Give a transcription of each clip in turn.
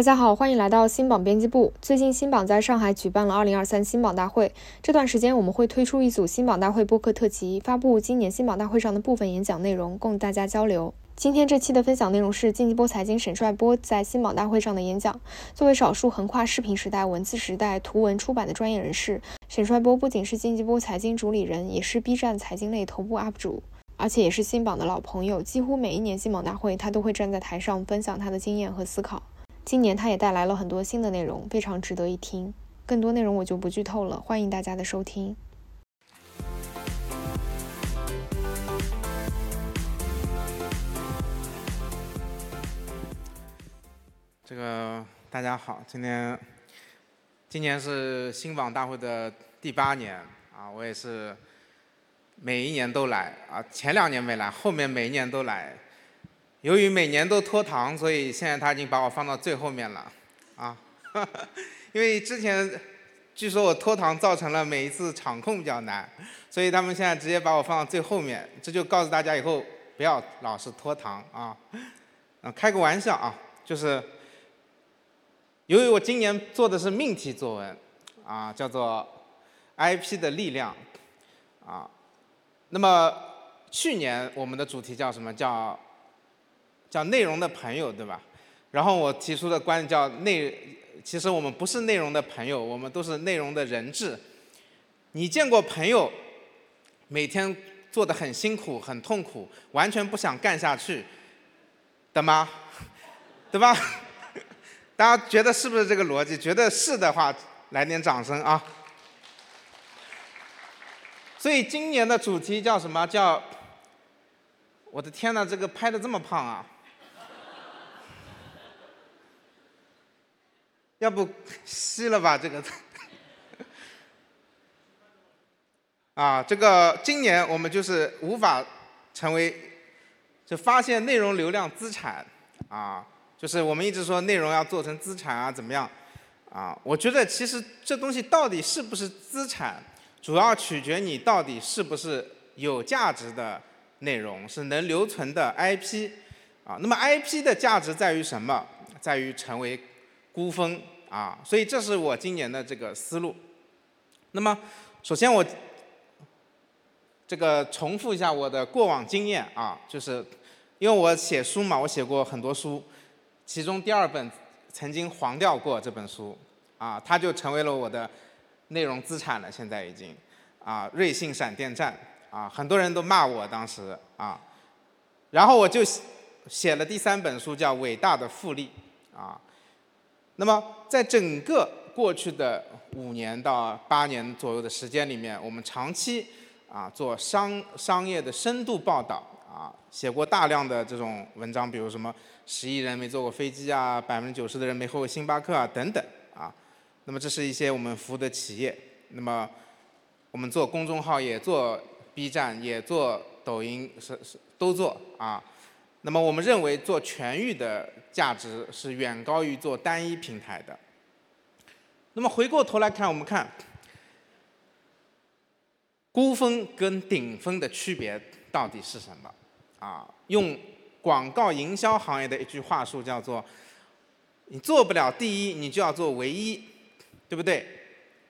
大家好，欢迎来到新榜编辑部。最近新榜在上海举办了2023新榜大会，这段时间我们会推出一组新榜大会播客特辑，发布今年新榜大会上的部分演讲内容，供大家交流。今天这期的分享内容是经济波财经沈帅波在新榜大会上的演讲。作为少数横跨视频时代、文字时代、图文出版的专业人士，沈帅波不仅是经济波财经主理人，也是 B 站财经类头部 UP 主，而且也是新榜的老朋友。几乎每一年新榜大会，他都会站在台上分享他的经验和思考。今年他也带来了很多新的内容，非常值得一听。更多内容我就不剧透了，欢迎大家的收听。这个大家好，今天今年是新榜大会的第八年啊，我也是每一年都来啊，前两年没来，后面每一年都来。由于每年都拖堂，所以现在他已经把我放到最后面了，啊，因为之前据说我拖堂造成了每一次场控比较难，所以他们现在直接把我放到最后面，这就告诉大家以后不要老是拖堂啊，啊，开个玩笑啊，就是由于我今年做的是命题作文，啊，叫做 IP 的力量，啊，那么去年我们的主题叫什么？叫？叫内容的朋友，对吧？然后我提出的观点叫内，其实我们不是内容的朋友，我们都是内容的人质。你见过朋友每天做的很辛苦、很痛苦，完全不想干下去的吗？对吧？大家觉得是不是这个逻辑？觉得是的话，来点掌声啊！所以今年的主题叫什么？叫我的天呐，这个拍的这么胖啊！要不吸了吧这个，啊，这个今年我们就是无法成为，就发现内容流量资产，啊，就是我们一直说内容要做成资产啊，怎么样？啊，我觉得其实这东西到底是不是资产，主要取决你到底是不是有价值的内容，是能留存的 IP，啊，那么 IP 的价值在于什么？在于成为。孤峰啊，所以这是我今年的这个思路。那么，首先我这个重复一下我的过往经验啊，就是因为我写书嘛，我写过很多书，其中第二本曾经黄掉过这本书啊，它就成为了我的内容资产了，现在已经啊，瑞幸闪电战啊，很多人都骂我当时啊，然后我就写了第三本书叫《伟大的复利》啊。那么，在整个过去的五年到八年左右的时间里面，我们长期啊做商商业的深度报道啊，写过大量的这种文章，比如什么十亿人没坐过飞机啊，百分之九十的人没喝过星巴克啊等等啊。那么这是一些我们服务的企业。那么我们做公众号也做 B 站，也做抖音，是是都做啊。那么我们认为做全域的价值是远高于做单一平台的。那么回过头来看，我们看孤峰跟顶峰的区别到底是什么？啊，用广告营销行业的一句话术叫做：你做不了第一，你就要做唯一，对不对？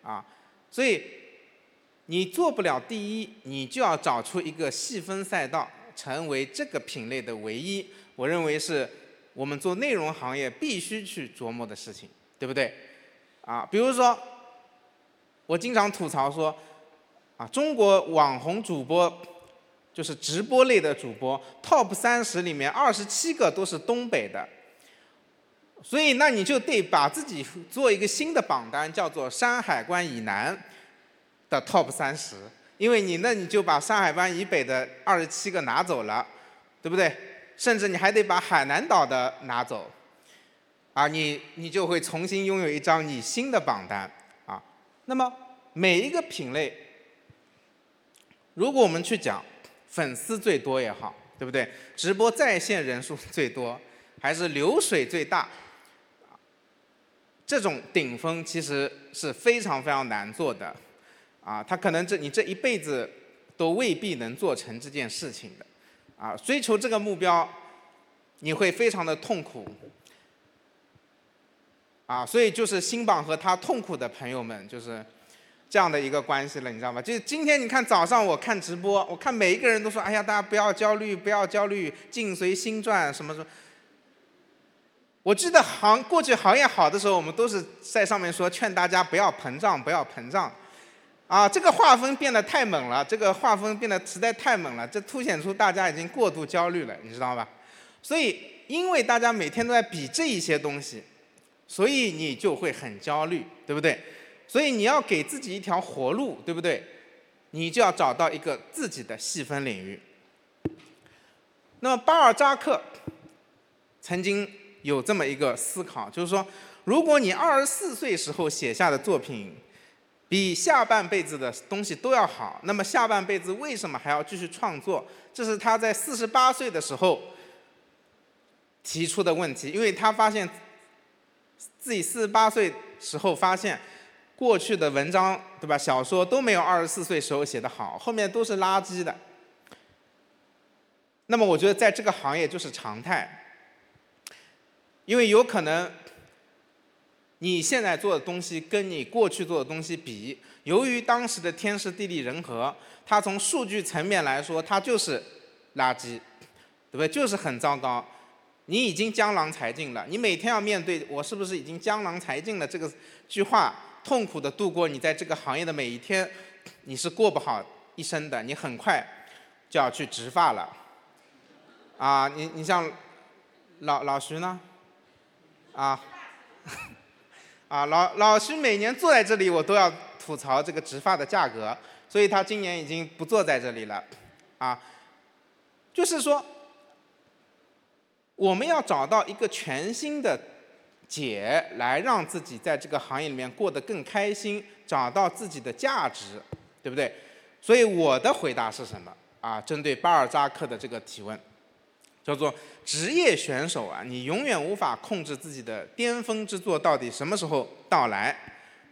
啊，所以你做不了第一，你就要找出一个细分赛道。成为这个品类的唯一，我认为是我们做内容行业必须去琢磨的事情，对不对？啊，比如说，我经常吐槽说，啊，中国网红主播就是直播类的主播，TOP 三十里面二十七个都是东北的，所以那你就得把自己做一个新的榜单，叫做山海关以南的 TOP 三十。因为你那你就把上海湾以北的二十七个拿走了，对不对？甚至你还得把海南岛的拿走，啊，你你就会重新拥有一张你新的榜单啊。那么每一个品类，如果我们去讲粉丝最多也好，对不对？直播在线人数最多，还是流水最大，这种顶峰其实是非常非常难做的。啊，他可能这你这一辈子都未必能做成这件事情的，啊，追求这个目标，你会非常的痛苦。啊，所以就是新榜和他痛苦的朋友们就是这样的一个关系了，你知道吗？就是今天你看早上我看直播，我看每一个人都说，哎呀，大家不要焦虑，不要焦虑，境随心转，什么什么。我记得行过去行业好的时候，我们都是在上面说劝大家不要膨胀，不要膨胀，啊，这个画风变得太猛了，这个画风变得实在太猛了，这凸显出大家已经过度焦虑了，你知道吧？所以，因为大家每天都在比这一些东西，所以你就会很焦虑，对不对？所以你要给自己一条活路，对不对？你就要找到一个自己的细分领域。那么巴尔扎克曾经。有这么一个思考，就是说，如果你二十四岁时候写下的作品，比下半辈子的东西都要好，那么下半辈子为什么还要继续创作？这是他在四十八岁的时候提出的问题，因为他发现自己四十八岁时候发现，过去的文章对吧，小说都没有二十四岁时候写的好，后面都是垃圾的。那么我觉得在这个行业就是常态。因为有可能，你现在做的东西跟你过去做的东西比，由于当时的天时地利人和，它从数据层面来说，它就是垃圾，对不对？就是很糟糕。你已经江郎才尽了，你每天要面对我是不是已经江郎才尽了这个句话，痛苦的度过你在这个行业的每一天，你是过不好一生的。你很快就要去植发了，啊，你你像老老徐呢？啊，啊，老老徐每年坐在这里，我都要吐槽这个植发的价格，所以他今年已经不坐在这里了，啊，就是说，我们要找到一个全新的解，来让自己在这个行业里面过得更开心，找到自己的价值，对不对？所以我的回答是什么？啊，针对巴尔扎克的这个提问。叫做职业选手啊，你永远无法控制自己的巅峰之作到底什么时候到来，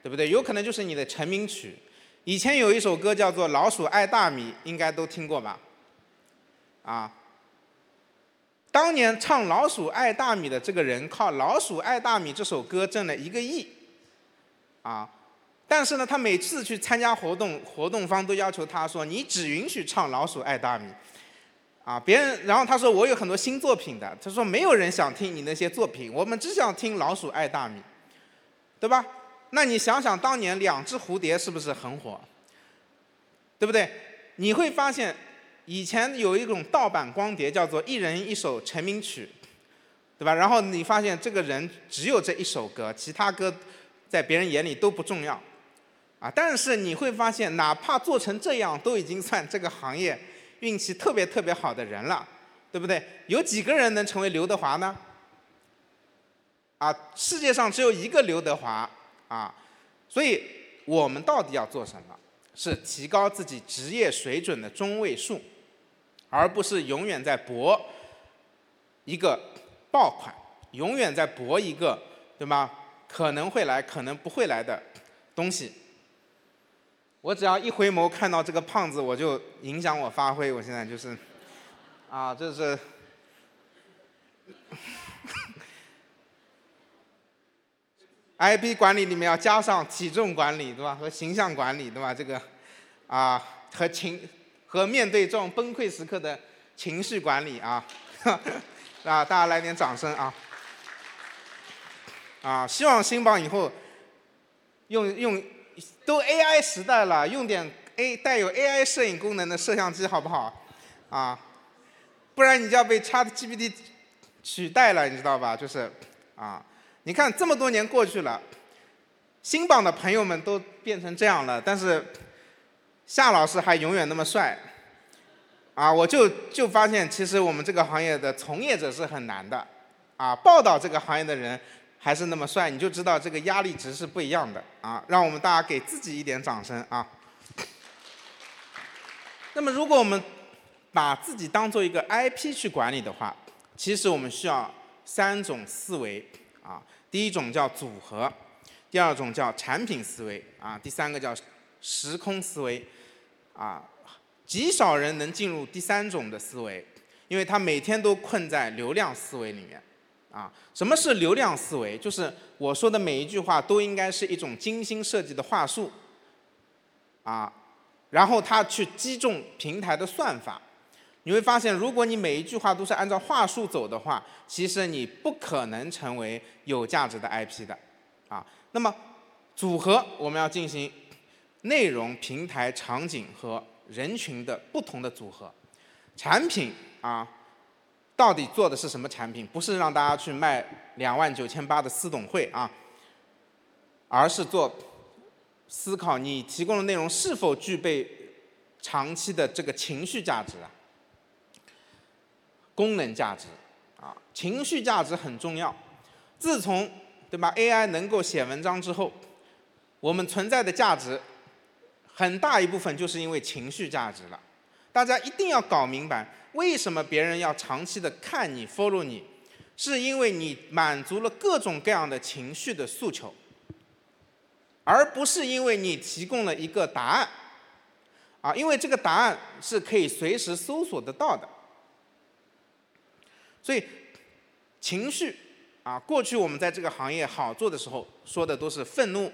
对不对？有可能就是你的成名曲。以前有一首歌叫做《老鼠爱大米》，应该都听过吧？啊，当年唱《老鼠爱大米》的这个人，靠《老鼠爱大米》这首歌挣了一个亿，啊，但是呢，他每次去参加活动，活动方都要求他说：“你只允许唱《老鼠爱大米》。”啊，别人，然后他说我有很多新作品的，他说没有人想听你那些作品，我们只想听老鼠爱大米，对吧？那你想想当年两只蝴蝶是不是很火？对不对？你会发现以前有一种盗版光碟叫做一人一首成名曲，对吧？然后你发现这个人只有这一首歌，其他歌在别人眼里都不重要，啊，但是你会发现哪怕做成这样，都已经算这个行业。运气特别特别好的人了，对不对？有几个人能成为刘德华呢？啊，世界上只有一个刘德华啊，所以我们到底要做什么？是提高自己职业水准的中位数，而不是永远在搏一个爆款，永远在搏一个，对吗？可能会来，可能不会来的东西。我只要一回眸看到这个胖子，我就影响我发挥。我现在就是，啊，这是 IP 管理里面要加上体重管理，对吧？和形象管理，对吧？这个啊，和情和面对这种崩溃时刻的情绪管理啊，啊，大家来点掌声啊！啊，希望新榜以后用用。都 AI 时代了，用点 A 带有 AI 摄影功能的摄像机好不好？啊，不然你就要被 ChatGPT 取代了，你知道吧？就是啊，你看这么多年过去了，新榜的朋友们都变成这样了，但是夏老师还永远那么帅，啊，我就就发现其实我们这个行业的从业者是很难的，啊，报道这个行业的人。还是那么帅，你就知道这个压力值是不一样的啊！让我们大家给自己一点掌声啊！那么，如果我们把自己当做一个 IP 去管理的话，其实我们需要三种思维啊。第一种叫组合，第二种叫产品思维啊，第三个叫时空思维啊。极少人能进入第三种的思维，因为他每天都困在流量思维里面啊，什么是流量思维？就是我说的每一句话都应该是一种精心设计的话术，啊，然后它去击中平台的算法。你会发现，如果你每一句话都是按照话术走的话，其实你不可能成为有价值的 IP 的，啊。那么组合我们要进行内容、平台、场景和人群的不同的组合，产品啊。到底做的是什么产品？不是让大家去卖两万九千八的私董会啊，而是做思考你提供的内容是否具备长期的这个情绪价值啊，功能价值啊，情绪价值很重要。自从对吧 AI 能够写文章之后，我们存在的价值很大一部分就是因为情绪价值了。大家一定要搞明白。为什么别人要长期的看你、follow 你？是因为你满足了各种各样的情绪的诉求，而不是因为你提供了一个答案。啊，因为这个答案是可以随时搜索得到的。所以，情绪啊，过去我们在这个行业好做的时候，说的都是愤怒，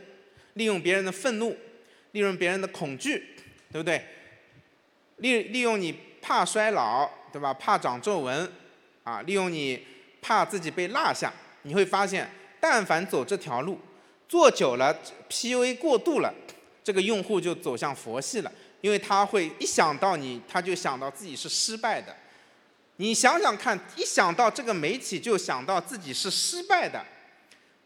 利用别人的愤怒，利用别人的恐惧，对不对？利利用你。怕衰老，对吧？怕长皱纹，啊，利用你怕自己被落下，你会发现，但凡走这条路，做久了，PUA 过度了，这个用户就走向佛系了，因为他会一想到你，他就想到自己是失败的。你想想看，一想到这个媒体就想到自己是失败的，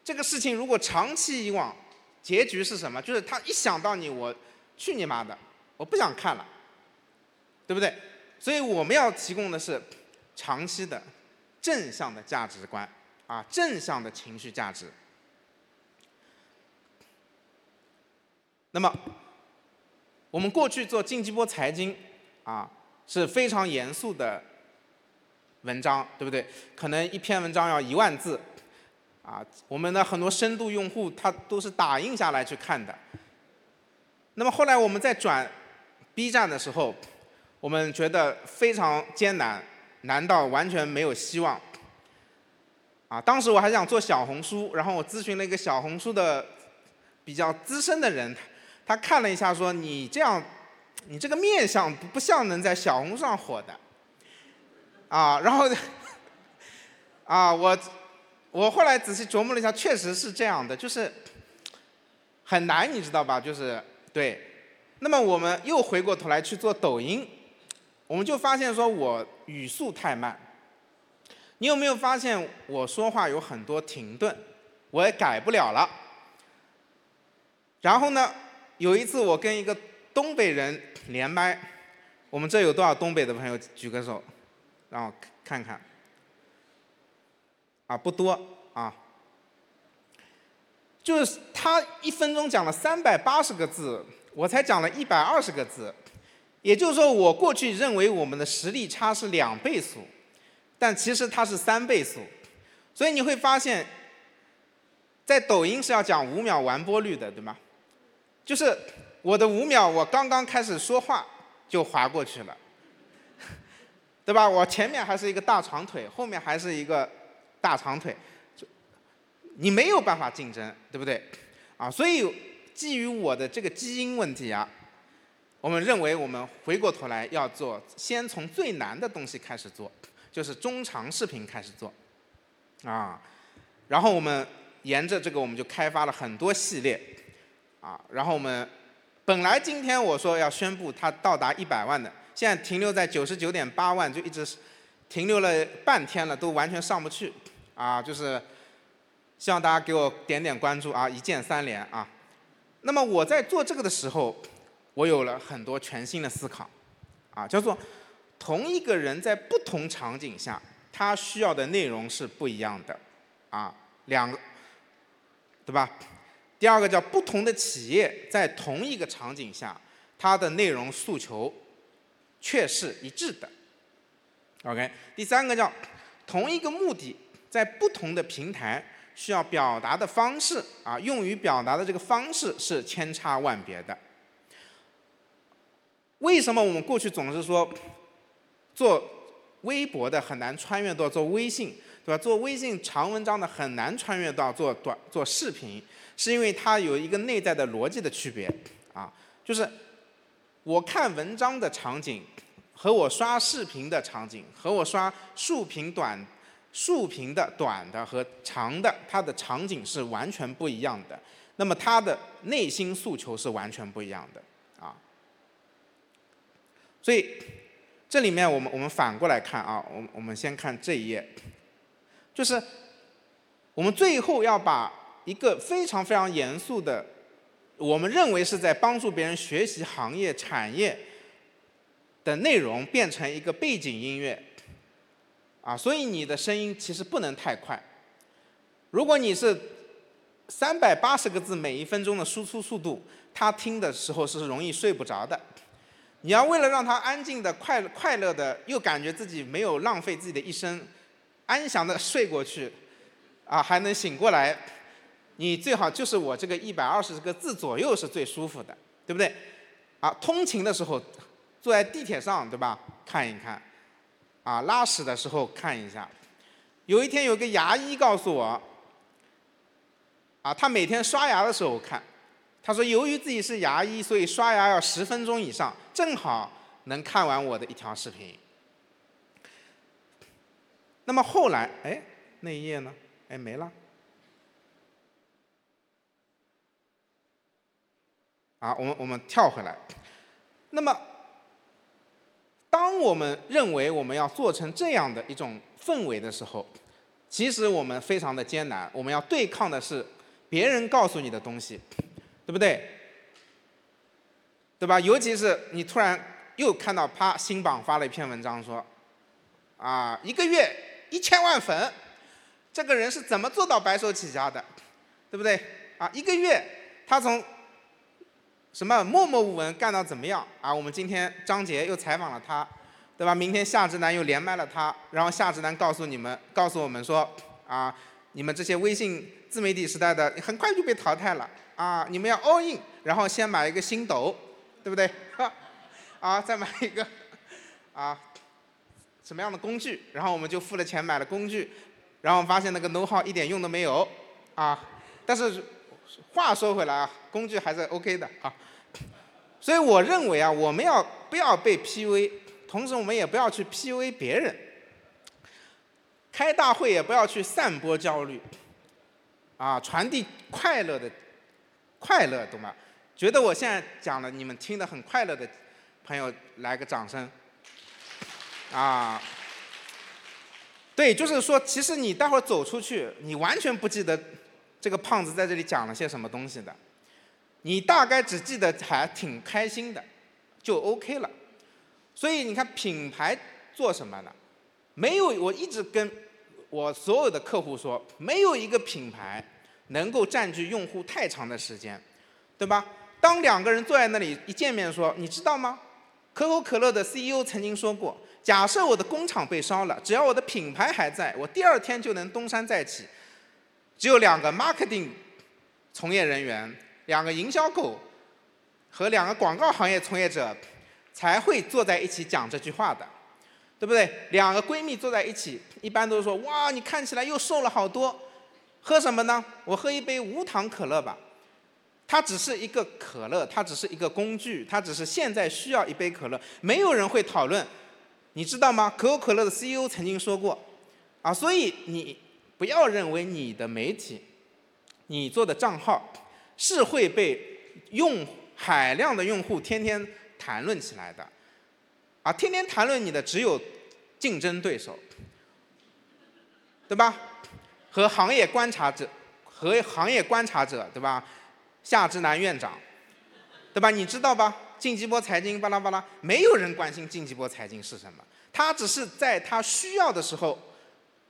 这个事情如果长期以往，结局是什么？就是他一想到你，我去你妈的，我不想看了，对不对？所以我们要提供的是长期的正向的价值观啊，正向的情绪价值。那么，我们过去做经济波财经啊是非常严肃的文章，对不对？可能一篇文章要一万字啊，我们的很多深度用户他都是打印下来去看的。那么后来我们在转 B 站的时候。我们觉得非常艰难，难到完全没有希望。啊，当时我还想做小红书，然后我咨询了一个小红书的比较资深的人，他看了一下说：“你这样，你这个面相不不像能在小红书上火的。”啊，然后，啊，我我后来仔细琢磨了一下，确实是这样的，就是很难，你知道吧？就是对。那么我们又回过头来去做抖音。我们就发现说，我语速太慢。你有没有发现我说话有很多停顿？我也改不了了。然后呢，有一次我跟一个东北人连麦，我们这有多少东北的朋友举个手，让我看看。啊，不多啊。就是他一分钟讲了三百八十个字，我才讲了一百二十个字。也就是说，我过去认为我们的实力差是两倍速，但其实它是三倍速。所以你会发现，在抖音是要讲五秒完播率的，对吗？就是我的五秒，我刚刚开始说话就划过去了，对吧？我前面还是一个大长腿，后面还是一个大长腿，就你没有办法竞争，对不对？啊，所以基于我的这个基因问题啊。我们认为，我们回过头来要做，先从最难的东西开始做，就是中长视频开始做，啊，然后我们沿着这个，我们就开发了很多系列，啊，然后我们本来今天我说要宣布它到达一百万的，现在停留在九十九点八万，就一直停留了半天了，都完全上不去，啊，就是希望大家给我点点关注啊，一键三连啊。那么我在做这个的时候。我有了很多全新的思考，啊，叫做同一个人在不同场景下，他需要的内容是不一样的，啊，两个，对吧？第二个叫不同的企业在同一个场景下，它的内容诉求却是一致的，OK。第三个叫同一个目的在不同的平台需要表达的方式，啊，用于表达的这个方式是千差万别的。为什么我们过去总是说做微博的很难穿越到做微信，对吧？做微信长文章的很难穿越到做短做视频，是因为它有一个内在的逻辑的区别啊，就是我看文章的场景和我刷视频的场景和我刷竖屏短竖屏的短的和长的，它的场景是完全不一样的。那么它的内心诉求是完全不一样的。所以这里面我们我们反过来看啊，我我们先看这一页，就是我们最后要把一个非常非常严肃的，我们认为是在帮助别人学习行业产业的内容变成一个背景音乐啊，所以你的声音其实不能太快。如果你是三百八十个字每一分钟的输出速度，他听的时候是容易睡不着的。你要为了让他安静的、快快乐的，又感觉自己没有浪费自己的一生，安详的睡过去，啊，还能醒过来，你最好就是我这个一百二十个字左右是最舒服的，对不对？啊，通勤的时候，坐在地铁上，对吧？看一看，啊，拉屎的时候看一下。有一天有个牙医告诉我。啊，他每天刷牙的时候看，他说由于自己是牙医，所以刷牙要十分钟以上，正好能看完我的一条视频。那么后来，哎，那一页呢？哎，没了。啊，我们我们跳回来。那么，当我们认为我们要做成这样的一种氛围的时候，其实我们非常的艰难。我们要对抗的是。别人告诉你的东西，对不对？对吧？尤其是你突然又看到啪，新榜发了一篇文章说，啊，一个月一千万粉，这个人是怎么做到白手起家的？对不对？啊，一个月他从什么默默无闻干到怎么样？啊，我们今天张杰又采访了他，对吧？明天夏之南又连麦了他，然后夏之南告诉你们，告诉我们说，啊。你们这些微信自媒体时代的，很快就被淘汰了啊！你们要 all in，然后先买一个新斗，对不对？啊，再买一个啊，什么样的工具？然后我们就付了钱买了工具，然后发现那个 know how 一点用都没有啊！但是话说回来啊，工具还是 OK 的啊。所以我认为啊，我们要不要被 PUA？同时我们也不要去 PUA 别人。开大会也不要去散播焦虑，啊，传递快乐的快乐，懂吗？觉得我现在讲的你们听得很快乐的朋友，来个掌声。啊，对，就是说，其实你待会儿走出去，你完全不记得这个胖子在这里讲了些什么东西的，你大概只记得还挺开心的，就 OK 了。所以你看，品牌做什么呢？没有，我一直跟。我所有的客户说，没有一个品牌能够占据用户太长的时间，对吧？当两个人坐在那里一见面说，你知道吗？可口可乐的 CEO 曾经说过，假设我的工厂被烧了，只要我的品牌还在，我第二天就能东山再起。只有两个 marketing 从业人员、两个营销狗和两个广告行业从业者才会坐在一起讲这句话的。对不对？两个闺蜜坐在一起，一般都说：“哇，你看起来又瘦了好多。”喝什么呢？我喝一杯无糖可乐吧。它只是一个可乐，它只是一个工具，它只是现在需要一杯可乐。没有人会讨论，你知道吗？可口可乐的 CEO 曾经说过，啊，所以你不要认为你的媒体，你做的账号是会被用海量的用户天天谈论起来的。啊，天天谈论你的只有竞争对手，对吧？和行业观察者，和行业观察者，对吧？夏之南院长，对吧？你知道吧？晋级波财经巴拉巴拉，没有人关心晋级波财经是什么，他只是在他需要的时候，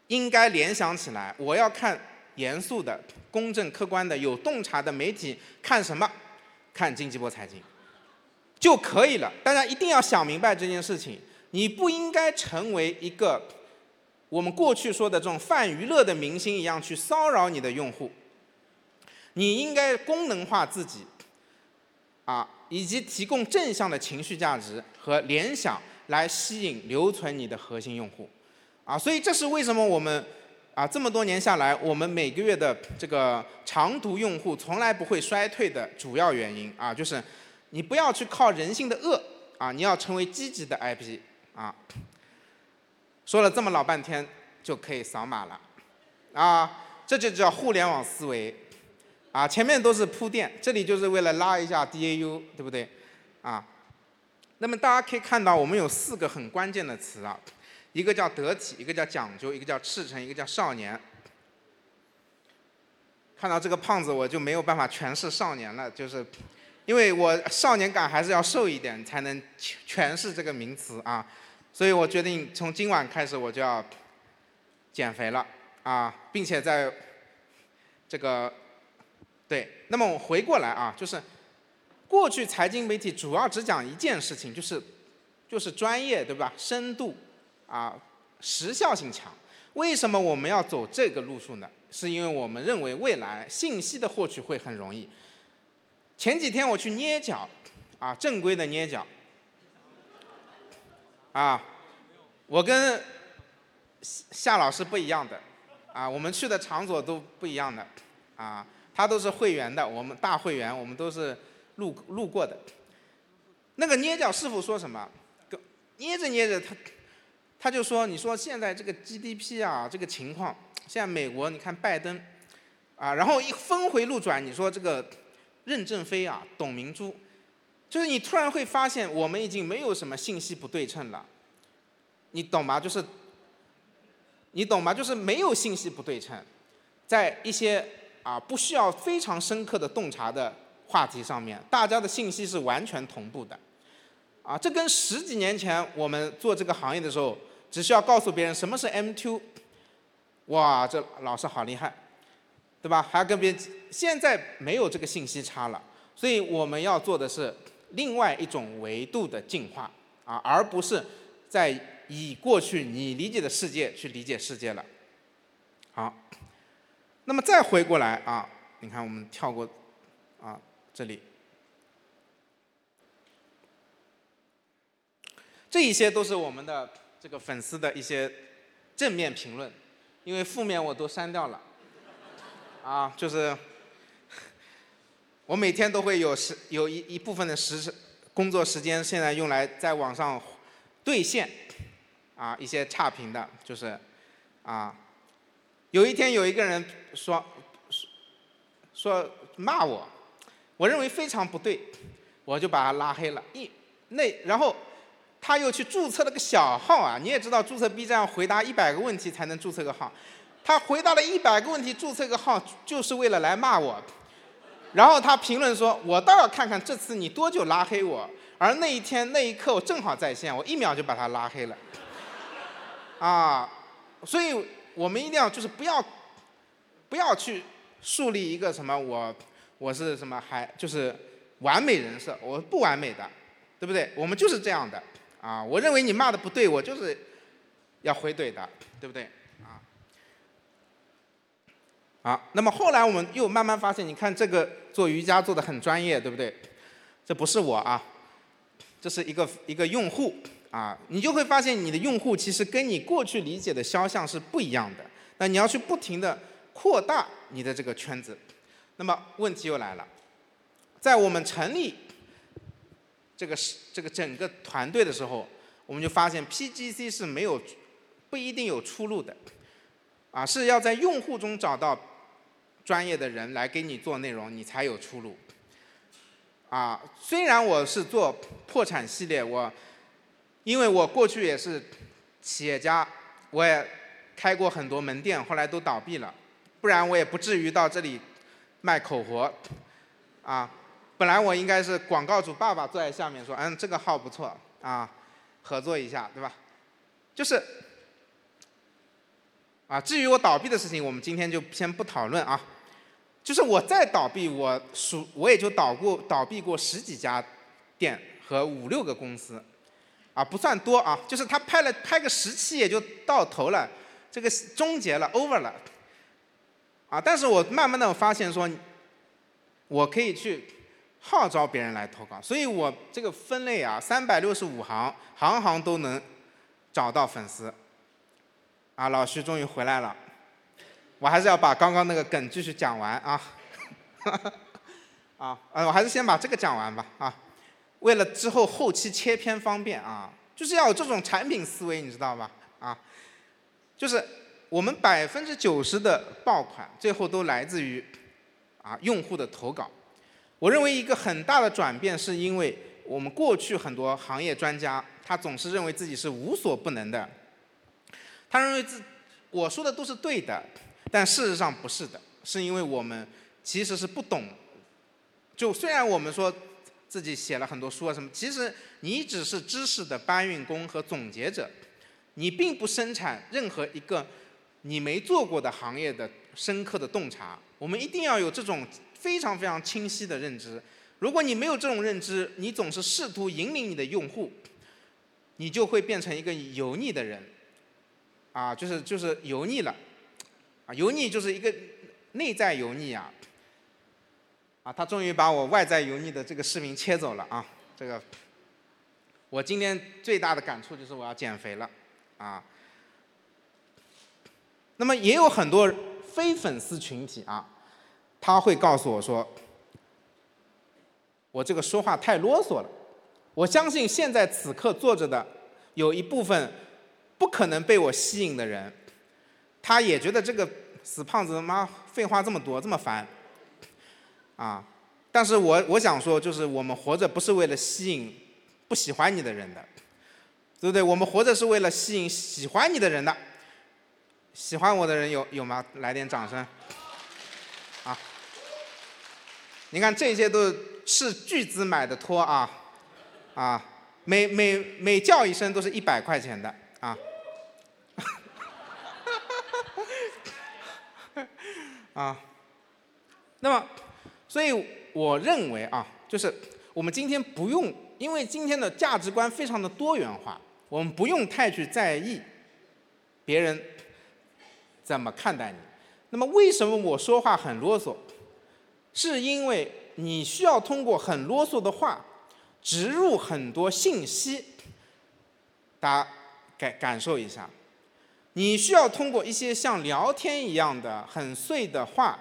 应该联想起来，我要看严肃的、公正客观的、有洞察的媒体，看什么？看晋级波财经。就可以了。大家一定要想明白这件事情。你不应该成为一个我们过去说的这种泛娱乐的明星一样去骚扰你的用户。你应该功能化自己，啊，以及提供正向的情绪价值和联想来吸引留存你的核心用户。啊，所以这是为什么我们啊，这么多年下来，我们每个月的这个长途用户从来不会衰退的主要原因啊，就是你不要去靠人性的恶啊，你要成为积极的 IP 啊。说了这么老半天，就可以扫码了啊，这就叫互联网思维啊，前面都是铺垫，这里就是为了拉一下 DAU，对不对啊？那么大家可以看到，我们有四个很关键的词啊。一个叫得体，一个叫讲究，一个叫赤诚，一个叫少年。看到这个胖子，我就没有办法诠释少年了，就是因为我少年感还是要瘦一点才能诠释这个名词啊。所以我决定从今晚开始我就要减肥了啊，并且在这个对，那么我回过来啊，就是过去财经媒体主要只讲一件事情，就是就是专业，对吧？深度。啊，时效性强。为什么我们要走这个路数呢？是因为我们认为未来信息的获取会很容易。前几天我去捏脚，啊，正规的捏脚，啊，我跟夏老师不一样的，啊，我们去的场所都不一样的，啊，他都是会员的，我们大会员，我们都是路路过的。那个捏脚师傅说什么？捏着捏着他。他就说：“你说现在这个 GDP 啊，这个情况，现在美国你看拜登，啊，然后一峰回路转，你说这个任正非啊，董明珠，就是你突然会发现，我们已经没有什么信息不对称了，你懂吗？就是，你懂吗？就是没有信息不对称，在一些啊不需要非常深刻的洞察的话题上面，大家的信息是完全同步的，啊，这跟十几年前我们做这个行业的时候。”只需要告诉别人什么是 M2，哇，这老师好厉害，对吧？还跟别人，现在没有这个信息差了，所以我们要做的是另外一种维度的进化啊，而不是在以过去你理解的世界去理解世界了。好，那么再回过来啊，你看我们跳过啊这里，这一些都是我们的。这个粉丝的一些正面评论，因为负面我都删掉了。啊，就是我每天都会有时有一一部分的时工作时间，现在用来在网上兑现啊一些差评的，就是啊，有一天有一个人说说说骂我，我认为非常不对，我就把他拉黑了。一那然后。他又去注册了个小号啊！你也知道，注册 B 站回答一百个问题才能注册个号。他回答了一百个问题，注册个号就是为了来骂我。然后他评论说：“我倒要看看这次你多久拉黑我。”而那一天那一刻我正好在线，我一秒就把他拉黑了。啊，所以我们一定要就是不要不要去树立一个什么我我是什么还就是完美人设，我不完美的，对不对？我们就是这样的。啊，我认为你骂的不对，我就是要回怼的，对不对？啊，那么后来我们又慢慢发现，你看这个做瑜伽做的很专业，对不对？这不是我啊，这是一个一个用户啊，你就会发现你的用户其实跟你过去理解的肖像是不一样的，那你要去不停的扩大你的这个圈子，那么问题又来了，在我们成立。这个是这个整个团队的时候，我们就发现 PGC 是没有不一定有出路的，啊，是要在用户中找到专业的人来给你做内容，你才有出路。啊，虽然我是做破产系列，我因为我过去也是企业家，我也开过很多门店，后来都倒闭了，不然我也不至于到这里卖口活，啊。本来我应该是广告主爸爸坐在下面说，嗯，这个号不错啊，合作一下，对吧？就是，啊，至于我倒闭的事情，我们今天就先不讨论啊。就是我再倒闭，我数我也就倒过倒闭过十几家店和五六个公司，啊，不算多啊。就是他拍了拍个十期也就到头了，这个终结了，over 了。啊，但是我慢慢的发现说，我可以去。号召别人来投稿，所以我这个分类啊，三百六十五行，行行都能找到粉丝。啊，老徐终于回来了，我还是要把刚刚那个梗继续讲完啊。啊，呃，我还是先把这个讲完吧啊。为了之后后期切片方便啊，就是要有这种产品思维，你知道吧？啊，就是我们百分之九十的爆款最后都来自于啊用户的投稿。我认为一个很大的转变是因为我们过去很多行业专家他总是认为自己是无所不能的，他认为自我说的都是对的，但事实上不是的，是因为我们其实是不懂。就虽然我们说自己写了很多书啊什么，其实你只是知识的搬运工和总结者，你并不生产任何一个你没做过的行业的深刻的洞察。我们一定要有这种非常非常清晰的认知。如果你没有这种认知，你总是试图引领你的用户，你就会变成一个油腻的人，啊，就是就是油腻了，啊，油腻就是一个内在油腻啊。啊，他终于把我外在油腻的这个视频切走了啊！这个，我今天最大的感触就是我要减肥了，啊。那么也有很多非粉丝群体啊，他会告诉我说，我这个说话太啰嗦了。我相信现在此刻坐着的有一部分不可能被我吸引的人，他也觉得这个死胖子他妈废话这么多，这么烦。啊，但是我我想说，就是我们活着不是为了吸引不喜欢你的人的，对不对？我们活着是为了吸引喜欢你的人的。喜欢我的人有有吗？来点掌声。啊，你看这些都是巨资买的托啊，啊，每每每叫一声都是一百块钱的啊。啊，那么。所以我认为啊，就是我们今天不用，因为今天的价值观非常的多元化，我们不用太去在意别人怎么看待你。那么为什么我说话很啰嗦？是因为你需要通过很啰嗦的话植入很多信息，大家感感受一下。你需要通过一些像聊天一样的很碎的话。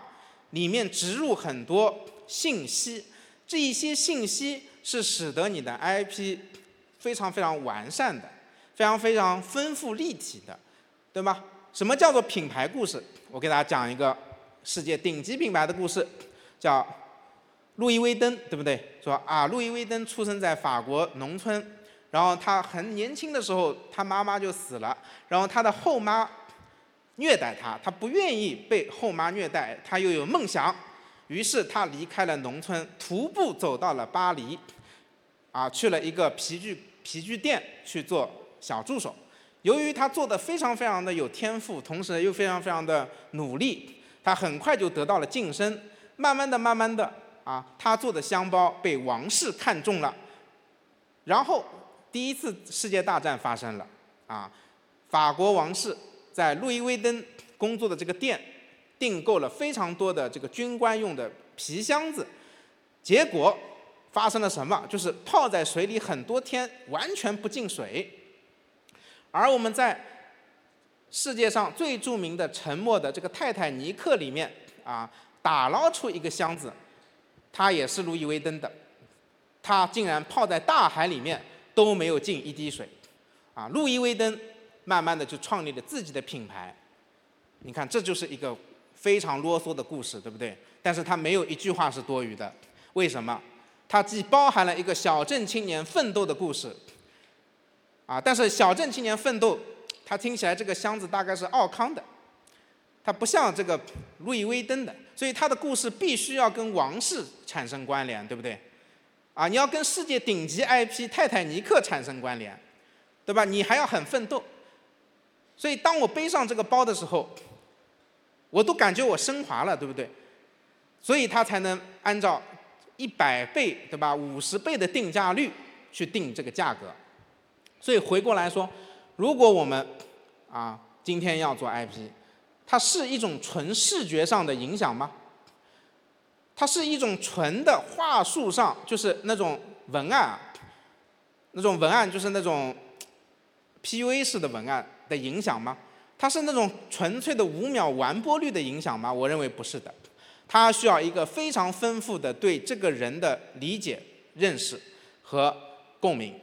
里面植入很多信息，这一些信息是使得你的 IP 非常非常完善的，非常非常丰富立体的，对吗？什么叫做品牌故事？我给大家讲一个世界顶级品牌的故事，叫路易威登，对不对？说啊，路易威登出生在法国农村，然后他很年轻的时候，他妈妈就死了，然后他的后妈。虐待他，他不愿意被后妈虐待，他又有梦想，于是他离开了农村，徒步走到了巴黎，啊，去了一个皮具皮具店去做小助手。由于他做的非常非常的有天赋，同时又非常非常的努力，他很快就得到了晋升。慢慢的、慢慢的，啊，他做的香包被王室看中了。然后第一次世界大战发生了，啊，法国王室。在路易威登工作的这个店，订购了非常多的这个军官用的皮箱子，结果发生了什么？就是泡在水里很多天，完全不进水。而我们在世界上最著名的沉没的这个泰坦尼克里面啊，打捞出一个箱子，它也是路易威登的，它竟然泡在大海里面都没有进一滴水，啊，路易威登。慢慢的就创立了自己的品牌，你看这就是一个非常啰嗦的故事，对不对？但是它没有一句话是多余的，为什么？它既包含了一个小镇青年奋斗的故事，啊，但是小镇青年奋斗，它听起来这个箱子大概是奥康的，它不像这个路易威登的，所以它的故事必须要跟王室产生关联，对不对？啊，你要跟世界顶级 IP 泰坦尼克产生关联，对吧？你还要很奋斗。所以，当我背上这个包的时候，我都感觉我升华了，对不对？所以，他才能按照一百倍，对吧？五十倍的定价率去定这个价格。所以，回过来说，如果我们啊今天要做 IP，它是一种纯视觉上的影响吗？它是一种纯的话术上，就是那种文案，那种文案就是那种 PUA 式的文案。的影响吗？它是那种纯粹的五秒完播率的影响吗？我认为不是的，它需要一个非常丰富的对这个人的理解、认识和共鸣，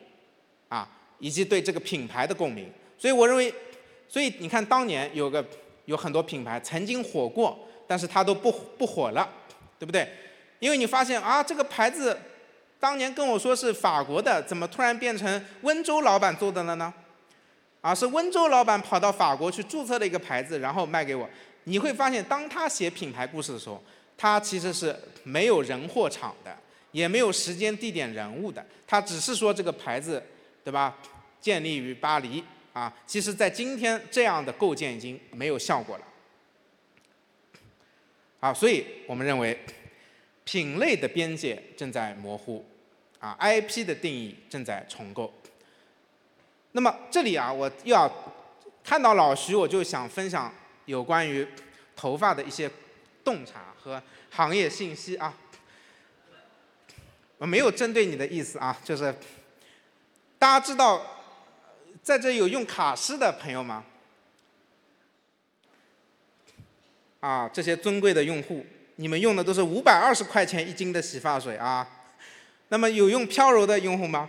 啊，以及对这个品牌的共鸣。所以我认为，所以你看，当年有个有很多品牌曾经火过，但是它都不不火了，对不对？因为你发现啊，这个牌子当年跟我说是法国的，怎么突然变成温州老板做的了呢？啊，是温州老板跑到法国去注册了一个牌子，然后卖给我。你会发现，当他写品牌故事的时候，他其实是没有人货场的，也没有时间、地点、人物的，他只是说这个牌子，对吧？建立于巴黎啊。其实，在今天这样的构建已经没有效果了。啊，所以我们认为，品类的边界正在模糊，啊，IP 的定义正在重构。那么这里啊，我又要看到老徐，我就想分享有关于头发的一些洞察和行业信息啊。我没有针对你的意思啊，就是大家知道在这有用卡诗的朋友吗？啊，这些尊贵的用户，你们用的都是五百二十块钱一斤的洗发水啊。那么有用飘柔的用户吗？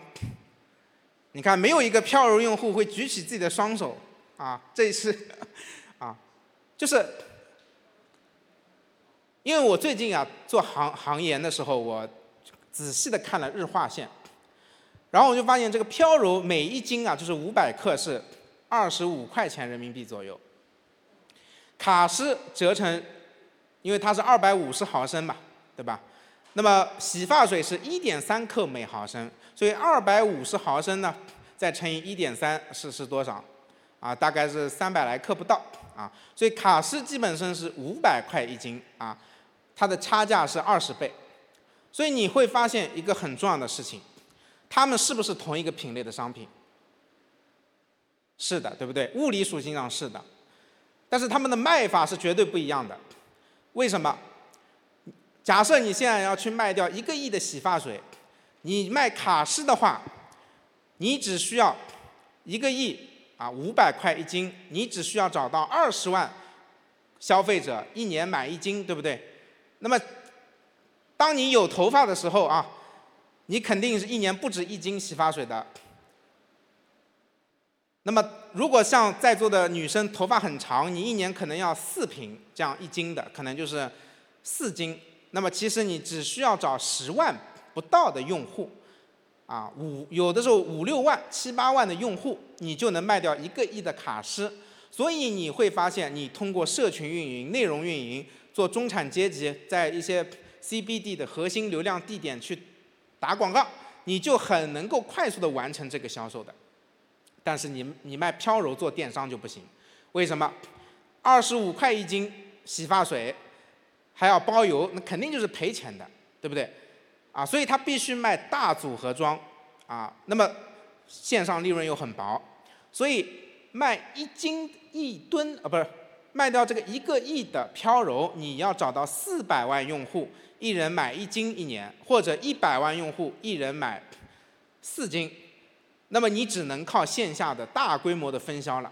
你看，没有一个飘柔用户会举起自己的双手，啊，这是，啊，就是，因为我最近啊做行行研的时候，我仔细的看了日化线，然后我就发现这个飘柔每一斤啊就是五百克是二十五块钱人民币左右，卡诗折成，因为它是二百五十毫升嘛，对吧？那么洗发水是一点三克每毫升。所以二百五十毫升呢，再乘以一点三是是多少？啊，大概是三百来克不到啊。所以卡诗基本上是五百块一斤啊，它的差价是二十倍。所以你会发现一个很重要的事情，它们是不是同一个品类的商品？是的，对不对？物理属性上是的，但是他们的卖法是绝对不一样的。为什么？假设你现在要去卖掉一个亿的洗发水。你卖卡诗的话，你只需要一个亿啊，五百块一斤，你只需要找到二十万消费者一年买一斤，对不对？那么，当你有头发的时候啊，你肯定是一年不止一斤洗发水的。那么，如果像在座的女生头发很长，你一年可能要四瓶这样一斤的，可能就是四斤。那么，其实你只需要找十万。不到的用户，啊五有的时候五六万七八万的用户，你就能卖掉一个亿的卡诗。所以你会发现，你通过社群运营、内容运营，做中产阶级在一些 CBD 的核心流量地点去打广告，你就很能够快速的完成这个销售的。但是你你卖飘柔做电商就不行，为什么？二十五块一斤洗发水，还要包邮，那肯定就是赔钱的，对不对？啊，所以它必须卖大组合装，啊，那么线上利润又很薄，所以卖一斤一吨啊，不是卖掉这个一个亿的飘柔，你要找到四百万用户，一人买一斤一年，或者一百万用户一人买四斤，那么你只能靠线下的大规模的分销了，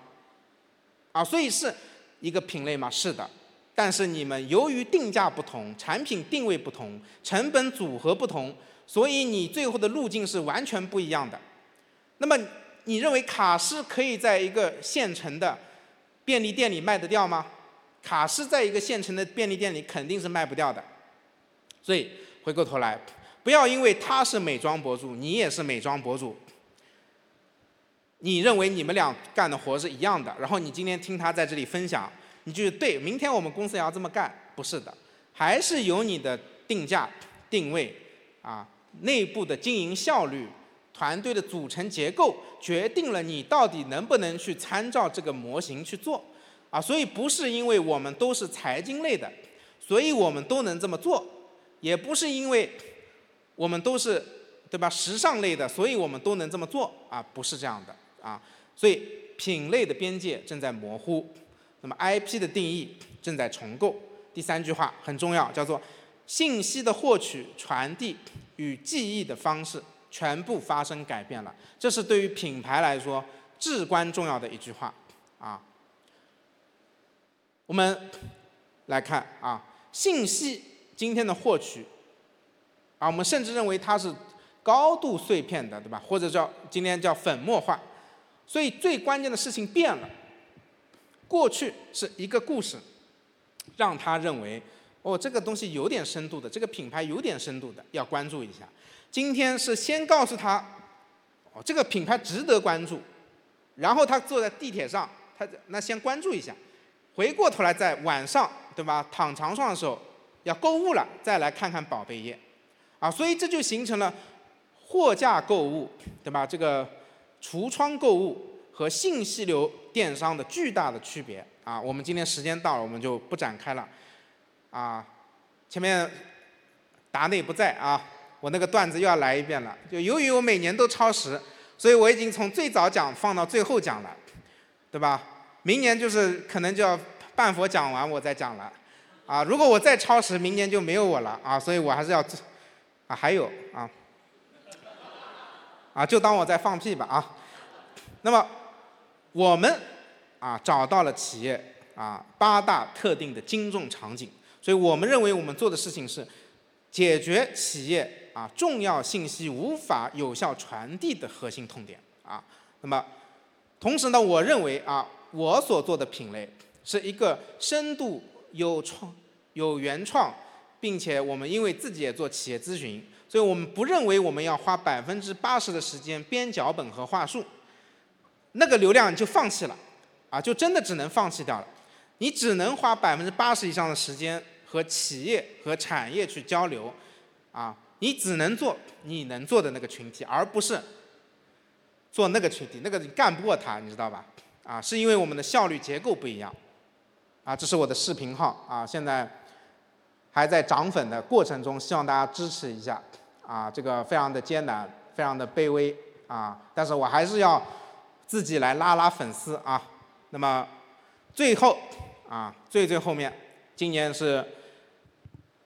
啊，所以是一个品类吗？是的。但是你们由于定价不同、产品定位不同、成本组合不同，所以你最后的路径是完全不一样的。那么你认为卡诗可以在一个县城的便利店里卖得掉吗？卡诗在一个县城的便利店里肯定是卖不掉的。所以回过头来，不要因为他是美妆博主，你也是美妆博主，你认为你们俩干的活是一样的，然后你今天听他在这里分享。你就对，明天我们公司也要这么干？不是的，还是由你的定价、定位啊，内部的经营效率、团队的组成结构，决定了你到底能不能去参照这个模型去做啊。所以不是因为我们都是财经类的，所以我们都能这么做；也不是因为我们都是对吧时尚类的，所以我们都能这么做啊。不是这样的啊。所以品类的边界正在模糊。那么 IP 的定义正在重构。第三句话很重要，叫做信息的获取、传递与记忆的方式全部发生改变了。这是对于品牌来说至关重要的一句话啊。我们来看啊，信息今天的获取，啊，我们甚至认为它是高度碎片的，对吧？或者叫今天叫粉末化。所以最关键的事情变了，过去是一个故事，让他认为哦这个东西有点深度的，这个品牌有点深度的，要关注一下。今天是先告诉他哦这个品牌值得关注，然后他坐在地铁上，他那先关注一下，回过头来在晚上对吧躺床上的时候要购物了，再来看看宝贝页，啊，所以这就形成了货架购物对吧？这个。橱窗购物和信息流电商的巨大的区别啊，我们今天时间到了，我们就不展开了。啊，前面达内不在啊，我那个段子又要来一遍了。就由于我每年都超时，所以我已经从最早讲放到最后讲了，对吧？明年就是可能就要半佛讲完我再讲了。啊，如果我再超时，明年就没有我了啊，所以我还是要啊，还有啊。啊，就当我在放屁吧啊！那么，我们啊找到了企业啊八大特定的精重场景，所以我们认为我们做的事情是解决企业啊重要信息无法有效传递的核心痛点啊。那么，同时呢，我认为啊我所做的品类是一个深度有创有原创，并且我们因为自己也做企业咨询。所以我们不认为我们要花百分之八十的时间编脚本和话术，那个流量就放弃了，啊，就真的只能放弃掉了。你只能花百分之八十以上的时间和企业和产业去交流，啊，你只能做你能做的那个群体，而不是做那个群体，那个你干不过他，你知道吧？啊，是因为我们的效率结构不一样。啊，这是我的视频号，啊，现在还在涨粉的过程中，希望大家支持一下。啊，这个非常的艰难，非常的卑微啊！但是我还是要自己来拉拉粉丝啊。那么最后啊，最最后面，今年是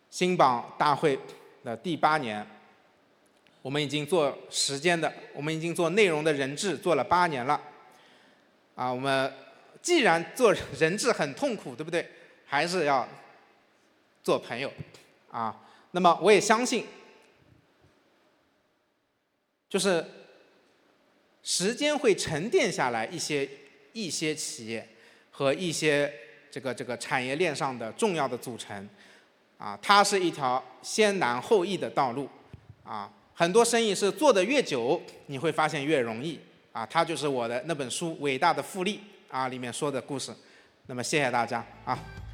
新榜大会的第八年，我们已经做时间的，我们已经做内容的人质做了八年了。啊，我们既然做人质很痛苦，对不对？还是要做朋友啊。那么我也相信。就是时间会沉淀下来一些一些企业和一些这个这个产业链上的重要的组成，啊，它是一条先难后易的道路，啊，很多生意是做的越久，你会发现越容易，啊，它就是我的那本书《伟大的复利》啊里面说的故事，那么谢谢大家啊。